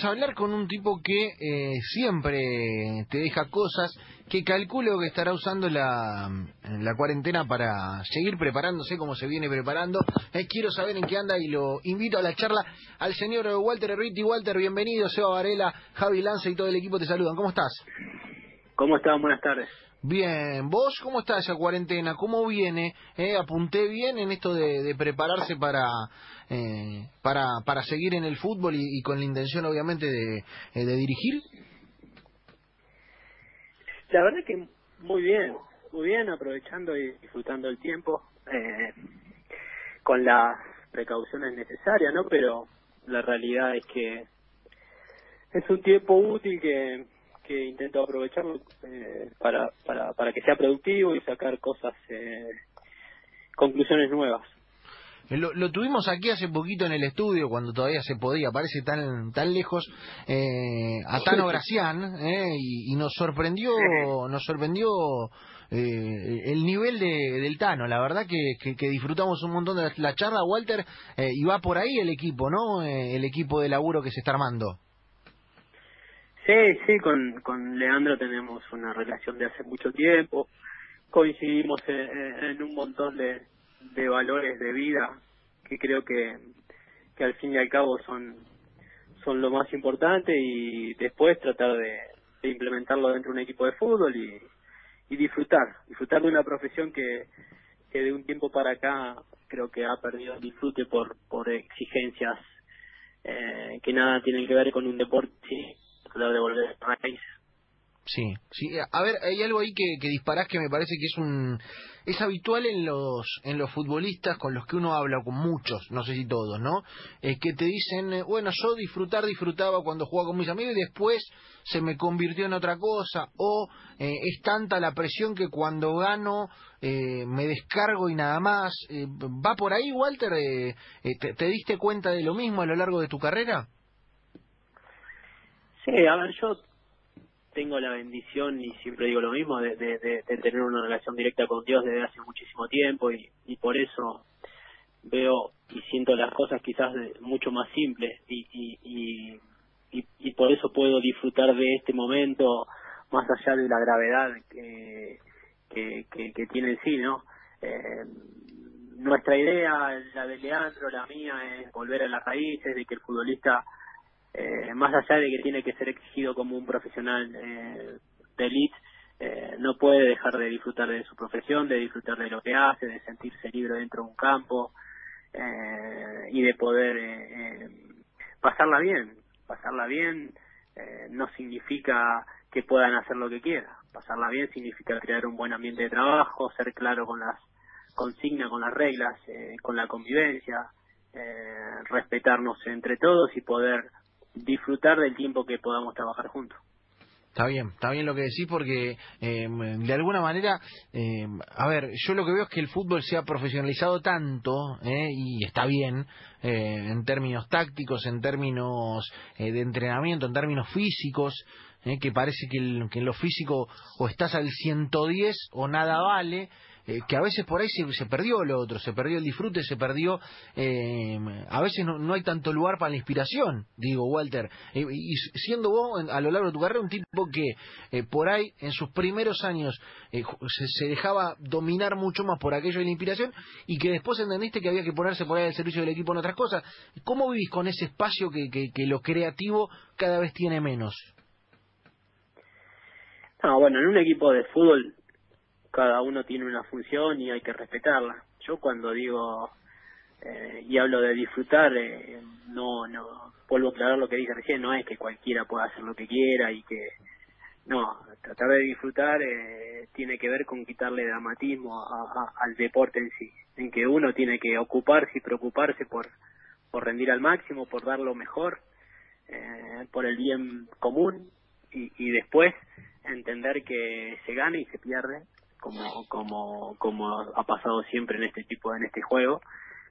vamos a hablar con un tipo que eh, siempre te deja cosas que calculo que estará usando la, cuarentena para seguir preparándose como se viene preparando. Eh, quiero saber en qué anda y lo invito a la charla al señor Walter Erriti. Walter, bienvenido. Seba Varela, Javi Lanza y todo el equipo te saludan. ¿Cómo estás? ¿Cómo estás? Buenas tardes. Bien, ¿vos cómo está esa cuarentena? ¿Cómo viene? Eh, ¿Apunté bien en esto de, prepararse para, eh, para para seguir en el fútbol y, con la intención obviamente de, eh, de, dirigir? La verdad que muy bien, muy bien, aprovechando y disfrutando el tiempo, eh, con las precauciones necesarias, ¿no? Pero la realidad es que es un tiempo útil que que intento aprovecharlo eh, para, para, para que sea productivo y sacar cosas, eh, conclusiones nuevas. Eh, lo, lo, tuvimos aquí hace poquito en el estudio, cuando todavía se podía, parece tan tan lejos, eh, a Tano Gracián, eh, y, y, nos sorprendió, nos sorprendió eh, el nivel de, del Tano. La verdad que, que, disfrutamos un montón de la charla, Walter, eh, y va por ahí el equipo, ¿no? El equipo de laburo que se está armando. Sí, sí, con, con Leandro tenemos una relación de hace mucho tiempo, coincidimos en, un montón de, de valores de vida que creo que, que al fin y al cabo son, son lo más importante y después tratar de, implementarlo dentro de un equipo de fútbol y, y disfrutar, disfrutar de una profesión que, que de un tiempo para acá creo que ha perdido el disfrute por, por exigencias eh, que nada tienen que ver con un deporte de volver a país. Sí, sí. A ver, hay algo ahí que, que disparás que me parece que es un es habitual en los en los futbolistas con los que uno habla con muchos, no sé si todos, ¿no? Que te dicen, eh, bueno, yo disfrutar disfrutaba cuando jugaba con mis amigos y después se me convirtió en otra cosa o eh, es tanta la presión que cuando gano eh, me descargo y nada más. ¿Va por ahí, Walter? Te, ¿Te diste cuenta de lo mismo a lo largo de tu carrera? Sí, a ver, yo tengo la bendición, y siempre digo lo mismo, de, de, tener una relación directa con Dios desde hace muchísimo tiempo y, y por eso veo y siento las cosas quizás mucho más simples y, y, y, y, por eso puedo disfrutar de este momento más allá de la gravedad que, que, que, tiene en sí, ¿no? Eh, nuestra idea, la de Leandro, la mía, es volver a las raíces, de que el futbolista eh, más allá de que tiene que ser exigido como un profesional eh, de elite, eh, no puede dejar de disfrutar de su profesión, de disfrutar de lo que hace, de sentirse libre dentro de un campo eh, y de poder eh, pasarla bien. Pasarla bien no significa que puedan hacer lo que quieran. Pasarla bien significa crear un buen ambiente de trabajo, ser claro con las consignas, con las reglas, con la convivencia, respetarnos entre todos y poder disfrutar del tiempo que podamos trabajar juntos. Está bien, está bien lo que decís porque eh, de alguna manera, eh, a ver, yo lo que veo es que el fútbol se ha profesionalizado tanto eh, y está bien eh, en términos tácticos, en términos eh, de entrenamiento, en términos físicos, eh, que parece que, que en lo físico o estás al 110 o nada vale eh, que a veces por ahí se, perdió lo otro, se perdió el disfrute, se perdió, eh, a veces no, hay tanto lugar para la inspiración, digo Walter, eh, y siendo vos a lo largo de tu carrera un tipo que por ahí en sus primeros años se, dejaba dominar mucho más por aquello de la inspiración y que después entendiste que había que ponerse por ahí al servicio del equipo en otras cosas, ¿cómo vivís con ese espacio que, que, lo creativo cada vez tiene menos? No, bueno, en un equipo de fútbol cada uno tiene una función y hay que respetarla. Yo cuando digo eh, y hablo de disfrutar, eh, no, no, vuelvo a aclarar lo que dije recién, no es que cualquiera pueda hacer lo que quiera y que, no, tratar de disfrutar eh, tiene que ver con quitarle dramatismo al deporte en sí, en que uno tiene que ocuparse y preocuparse por, por rendir al máximo, por dar lo mejor, eh, por el bien común y, y después entender que se gana y se pierde como como como ha pasado siempre en este tipo en este juego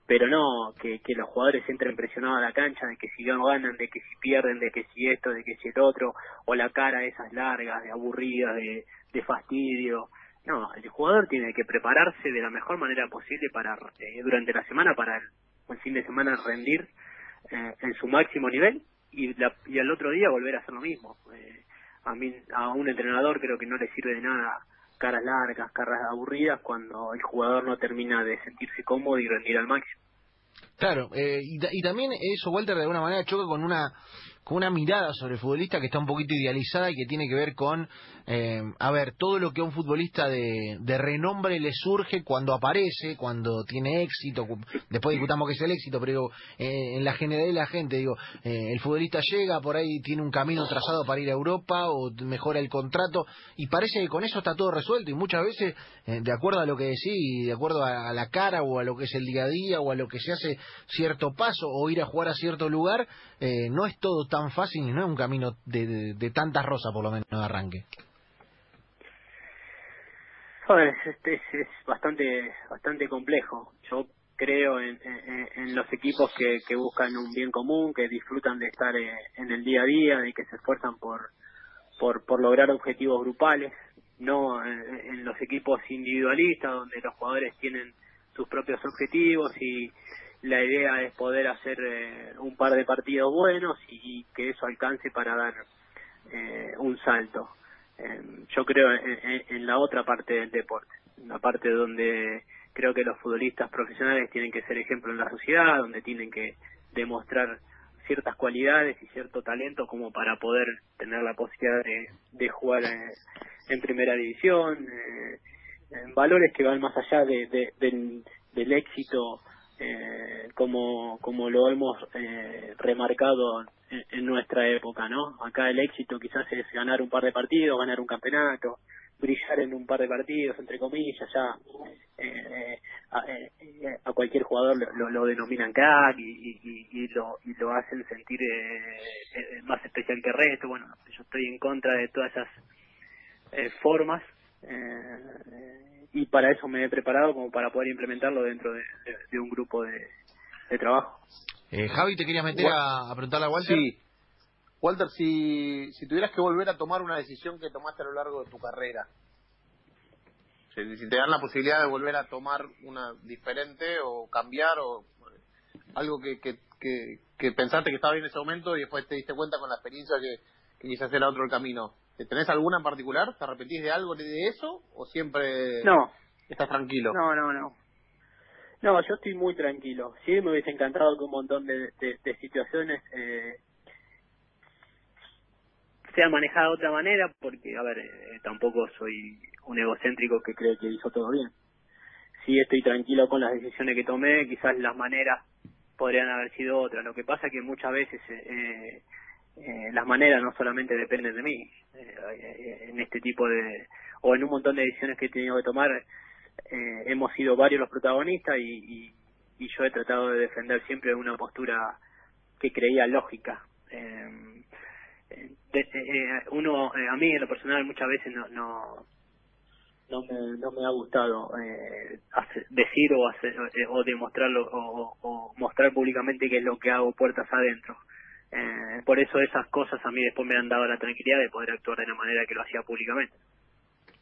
pero no que, que los jugadores entren presionados a la cancha de que si no ganan de que si pierden de que si esto de que si el otro o la cara esas largas de aburridas de, de fastidio no el jugador tiene que prepararse de la mejor manera posible para eh, durante la semana para el, fin de semana rendir eh, en su máximo nivel y, y al otro día volver a hacer lo mismo. Eh, a mí, a un entrenador creo que no le sirve de nada caras largas, caras aburridas cuando el jugador no termina de sentirse cómodo y rendir al máximo. Claro, eh, y, y, también eso, Walter, de alguna manera choca con una con una mirada sobre el futbolista que está un poquito idealizada y que tiene que ver con, eh, a ver, todo lo que a un futbolista de, renombre le surge cuando aparece, cuando tiene éxito, después discutamos qué es el éxito, pero eh, en la generalidad de la gente, digo, eh, el futbolista llega, por ahí tiene un camino trazado para ir a Europa o mejora el contrato y parece que con eso está todo resuelto y muchas veces, eh, de acuerdo a lo que decís, de acuerdo a, a la cara o a lo que es el día a día o a lo que se hace cierto paso o ir a jugar a cierto lugar, eh, no es todo tan fácil y no es un camino de, de, de tantas rosas, por lo menos, de arranque. Es, es, bastante bastante complejo. Yo creo en, en, los equipos que, que, buscan un bien común, que disfrutan de estar eh, en el día a día y que se esfuerzan por, por, por lograr objetivos grupales, no en los equipos individualistas donde los jugadores tienen sus propios objetivos y, la idea es poder hacer eh, un par de partidos buenos y, que eso alcance para dar eh, un salto. Eh, yo creo en, en, la otra parte del deporte, la parte donde creo que los futbolistas profesionales tienen que ser ejemplo en la sociedad, donde tienen que demostrar ciertas cualidades y cierto talento como para poder tener la posibilidad de, jugar en primera división, valores que van más allá de, del, del éxito eh, como, como lo hemos eh, remarcado en, nuestra época, ¿no? Acá el éxito quizás es ganar un par de partidos, ganar un campeonato, brillar en un par de partidos, entre comillas, ya eh, a, eh, a, cualquier jugador lo, lo denominan crack y, y, lo, y lo hacen sentir eh, más especial que el resto. Bueno, yo estoy en contra de todas esas formas. Eh, y para eso me he preparado como para poder implementarlo dentro de, de, de un grupo de, de trabajo. Eh, Javi, ¿te querías meter a, a, preguntarle a Walter? Sí. Walter, si, si tuvieras que volver a tomar una decisión que tomaste a lo largo de tu carrera, si, si te dan la posibilidad de volver a tomar una diferente o cambiar o algo que, que, que, que pensaste que estaba bien en ese momento y después te diste cuenta con la experiencia que, que quizás era otro el camino, ¿Tenés alguna en particular? ¿Te arrepentís de algo de eso o siempre no. estás tranquilo? No, no, no. No, yo estoy muy tranquilo. Sí, me hubiese encantado que un montón de, de, de situaciones eh, sean manejadas de otra manera, porque, a ver, eh, tampoco soy un egocéntrico que cree que hizo todo bien. Sí, estoy tranquilo con las decisiones que tomé, quizás las maneras podrían haber sido otras. Lo que pasa es que muchas veces eh, eh, las maneras no solamente dependen de mí. Eh, en este tipo de, o en un montón de decisiones que he tenido que tomar, eh, hemos sido varios los protagonistas y, y, yo he tratado de defender siempre una postura que creía lógica. Eh, de, eh, uno, a mí en lo personal muchas veces no, no no me, no me ha gustado eh, decir o hacer o demostrarlo o, o, mostrar públicamente qué es lo que hago puertas adentro eh, por eso esas cosas a mí después me han dado la tranquilidad de poder actuar de la manera que lo hacía públicamente.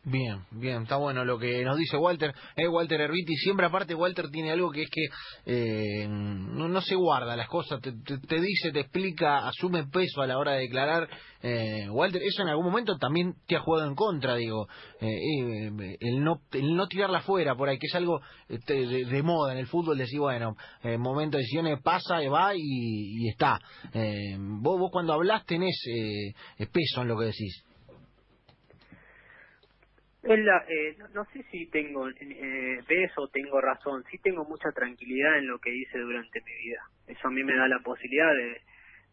Bien, bien, está bueno lo que nos dice Walter. Eh, Walter Herbiti, siempre aparte Walter tiene algo que es que eh, no, no, se guarda las cosas, te, te, dice, te explica, asume peso a la hora de declarar. Eh, Walter, eso en algún momento también te ha jugado en contra, digo, eh, eh, el, no, el no tirarla fuera por ahí, que es algo de, de, moda en el fútbol, decir, bueno, eh, momento de decisiones pasa, va y, y está. vos, vos cuando hablas tenés peso en lo que decís. Es la, eh, no, sé si tengo eh, peso o tengo razón, sí tengo mucha tranquilidad en lo que hice durante mi vida. Eso a mí me da la posibilidad de,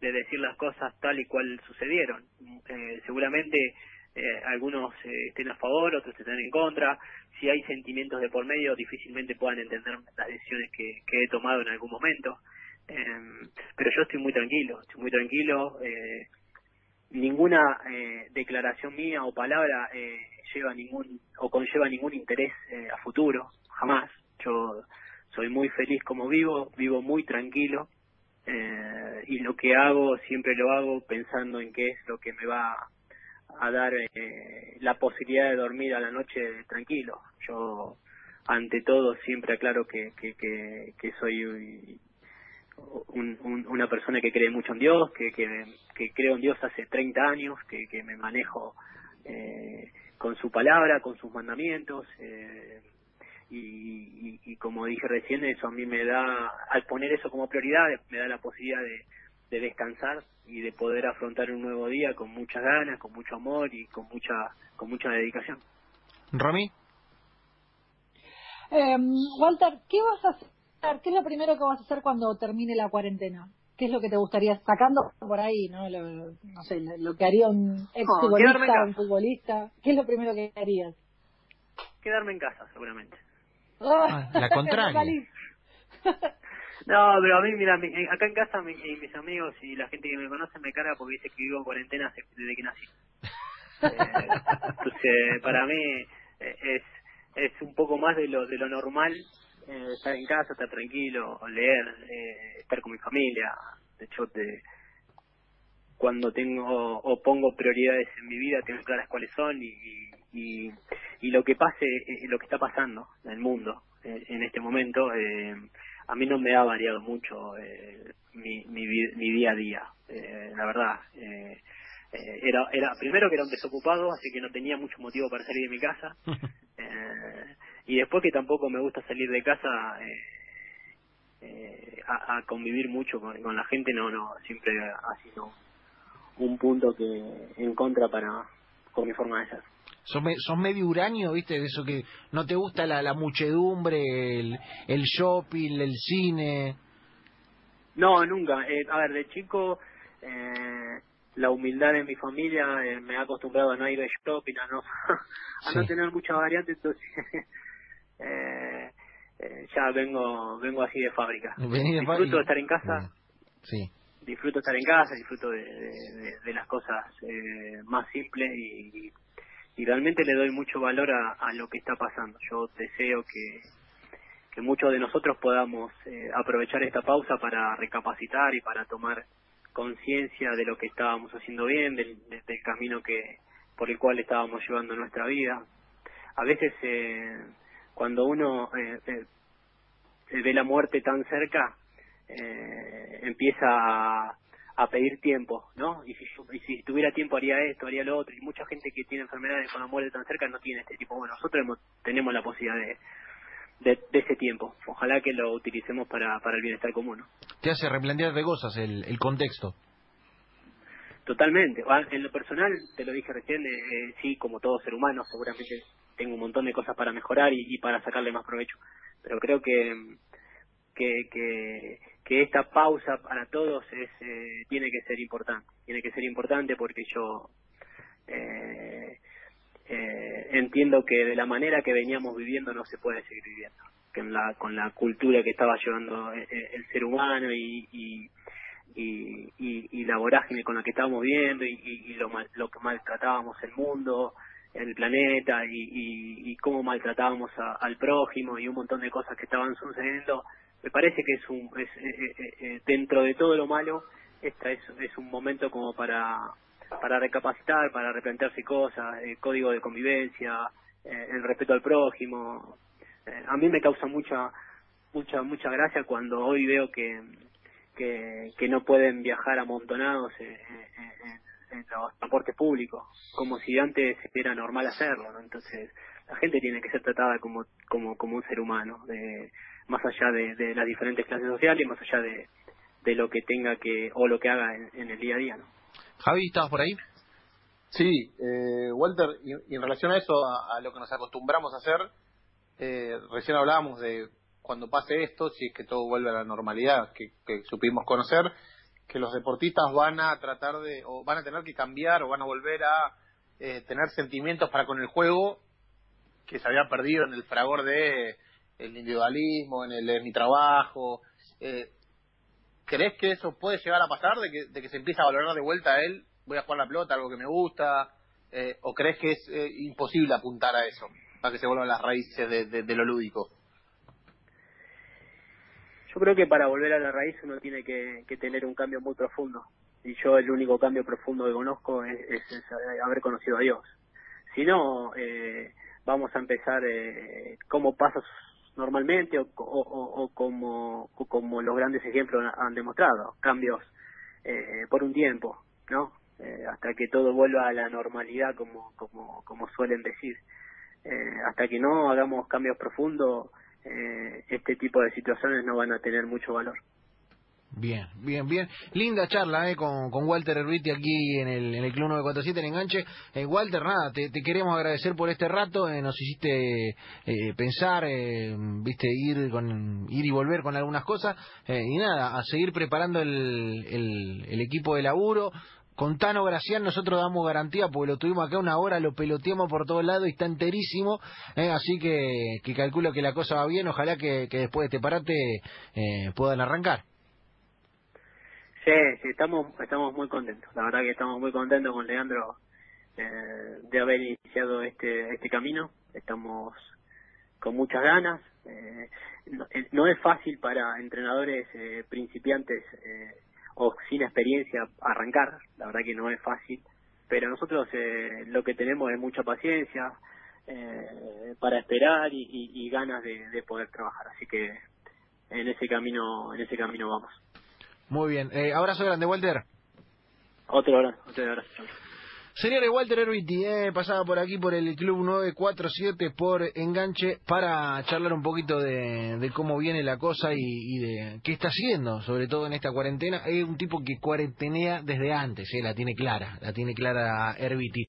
de decir las cosas tal y cual sucedieron. Eh, seguramente eh, algunos eh, estén a favor, otros estén en contra. Si hay sentimientos de por medio, difícilmente puedan entender las decisiones que, que he tomado en algún momento. Eh, pero yo estoy muy tranquilo, estoy muy tranquilo. Eh, ninguna eh, declaración mía o palabra eh, lleva ningún o conlleva ningún interés eh, a futuro, jamás. Yo soy muy feliz como vivo, vivo muy tranquilo eh, y lo que hago siempre lo hago pensando en qué es lo que me va a dar eh, la posibilidad de dormir a la noche tranquilo. Yo ante todo siempre aclaro que, que, que, que soy una persona que cree mucho en Dios, que, que, creo en Dios hace 30 años, que, que me manejo eh, con su palabra, con sus mandamientos. Eh, y, y, como dije recién, eso a mí me da, al poner eso como prioridad, me da la posibilidad de, de descansar y de poder afrontar un nuevo día con muchas ganas, con mucho amor y con mucha, con mucha dedicación. Romy. Eh, Walter, ¿qué vas a hacer? ¿Qué es lo primero que vas a hacer cuando termine la cuarentena? ¿Qué es lo que te gustaría, sacando por ahí, no, lo, no sé, lo, que haría un ex futbolista, un futbolista? ¿Qué es lo primero que harías? Quedarme en casa, seguramente. Ah, la contraria. no, pero a mí, mira, acá en casa mis amigos y la gente que me conoce me carga porque dice que vivo en cuarentena desde que nací. Eh, entonces, para mí eh, es es un poco más de lo de lo normal eh, estar en casa, estar tranquilo, leer, estar con mi familia. De hecho, te, cuando tengo o pongo prioridades en mi vida, tengo claras cuáles son y, y, y lo que pase, lo que está pasando en el mundo en este momento, a mí no me ha variado mucho mi, mi, mi, día a día, la verdad. Eh, eh, era, era primero que era un desocupado, así que no tenía mucho motivo para salir de mi casa. Eh, y después que tampoco me gusta salir de casa eh, a, convivir mucho con, la gente, no, no, siempre ha sido un punto que en contra para con mi forma de ser. Sos, medio uranio, ¿viste? De eso que no te gusta la, la muchedumbre, el, el shopping, el cine. No, nunca. a ver, de chico eh, la humildad de mi familia eh, me ha acostumbrado a no ir de shopping, a no, a no tener mucha variante, entonces eh, eh, ya vengo vengo así de fábrica. disfruto de estar en casa. Sí. Disfruto estar en casa, disfruto de, de, las cosas eh, más simples y, y realmente le doy mucho valor a, a lo que está pasando. Yo deseo que, que muchos de nosotros podamos eh, aprovechar esta pausa para recapacitar y para tomar conciencia de lo que estábamos haciendo bien, del, del, camino que por el cual estábamos llevando nuestra vida. A veces eh, cuando uno eh, eh, ve la muerte tan cerca, eh, empieza a, a, pedir tiempo, ¿no? Y si, y si tuviera tiempo haría esto, haría lo otro. Y mucha gente que tiene enfermedades con la muerte tan cerca no tiene este tipo. Bueno, nosotros tenemos la posibilidad de, de, ese tiempo. Ojalá que lo utilicemos para, para el bienestar común. Te hace replantear de cosas el, el contexto. Totalmente. Ah, en lo personal, te lo dije recién, eh, eh, sí, como todo ser humano, seguramente tengo un montón de cosas para mejorar y, para sacarle más provecho. Pero creo que, que, que, esta pausa para todos es, eh, tiene que ser importante. Tiene que ser importante porque yo eh, eh, entiendo que de la manera que veníamos viviendo no se puede seguir viviendo, que la, con la cultura que estaba llevando eh, eh, el, ser humano y, y, y, la vorágine con la que estábamos viviendo y, lo, lo que maltratábamos el mundo, el planeta y, cómo maltratábamos al prójimo y un montón de cosas que estaban sucediendo, me parece que es un es, dentro de todo lo malo, esta es, es un momento como para para recapacitar, para replantearse cosas, el código de convivencia, eh, el respeto al prójimo. Eh, a mí me causa mucha mucha mucha gracia cuando hoy veo que que, no pueden viajar amontonados en, en los transportes públicos, como si antes era normal hacerlo, ¿no? Entonces, la gente tiene que ser tratada como como como un ser humano, de, más allá de, de las diferentes clases sociales, más allá de, de lo que tenga que o lo que haga en, en el día a día, ¿no? Javi, ¿estabas por ahí? Sí, eh, Walter, y, en relación a eso, a, lo que nos acostumbramos a hacer, eh, recién hablábamos de cuando pase esto, si es que todo vuelve a la normalidad que, supimos conocer, que los deportistas van a tratar de, o van a tener que cambiar o van a volver a eh, tener sentimientos para con el juego que se había perdido en el fragor de el individualismo, en el de mi trabajo. Eh, ¿Crees que eso puede llegar a pasar, de que, de que se empieza a valorar de vuelta a él? Voy a jugar la pelota, algo que me gusta. Eh, ¿O crees que es eh, imposible apuntar a eso, para que se vuelvan las raíces de, lo lúdico? Yo creo que para volver a la raíz uno tiene que, tener un cambio muy profundo. Y yo el único cambio profundo que conozco es, haber conocido a Dios. Si no, eh, vamos a empezar como pasos normalmente o, o, como, como los grandes ejemplos han demostrado, cambios eh, por un tiempo, ¿no? Eh, hasta que todo vuelva a la normalidad como, como, como suelen decir. Eh, hasta que no hagamos cambios profundos, eh, este tipo de situaciones no van a tener mucho valor. Bien, bien, bien. Linda charla eh, con, con Walter Erviti aquí en el, en el Club 947 en Enganche. Eh, Walter, nada, te, queremos agradecer por este rato. Eh, nos hiciste eh, pensar, viste, ir, con, ir y volver con algunas cosas. y nada, a seguir preparando el, el, el equipo de laburo. Con Tano Gracián nosotros damos garantía porque lo tuvimos acá una hora, lo peloteamos por todos lados y está enterísimo, así que, calculo que la cosa va bien, ojalá que, después de este parate puedan arrancar. Sí, sí, estamos, estamos muy contentos. La verdad que estamos muy contentos con Leandro eh, de haber iniciado este, este camino. Estamos con muchas ganas. Eh, eh, no, es fácil para entrenadores principiantes o sin experiencia arrancar. La verdad que no es fácil. Pero nosotros lo que tenemos es mucha paciencia para esperar y, ganas de, de poder trabajar. Así que en ese camino, en ese camino vamos. Muy bien. Eh, abrazo grande, Walter. Otro abrazo, otro abrazo. Señores, Walter Erviti, eh, pasaba por aquí por el Club 947 por enganche para charlar un poquito de, cómo viene la cosa y, de qué está haciendo, sobre todo en esta cuarentena. Es un tipo que cuarentenea desde antes, eh, la tiene clara, la tiene clara Erviti.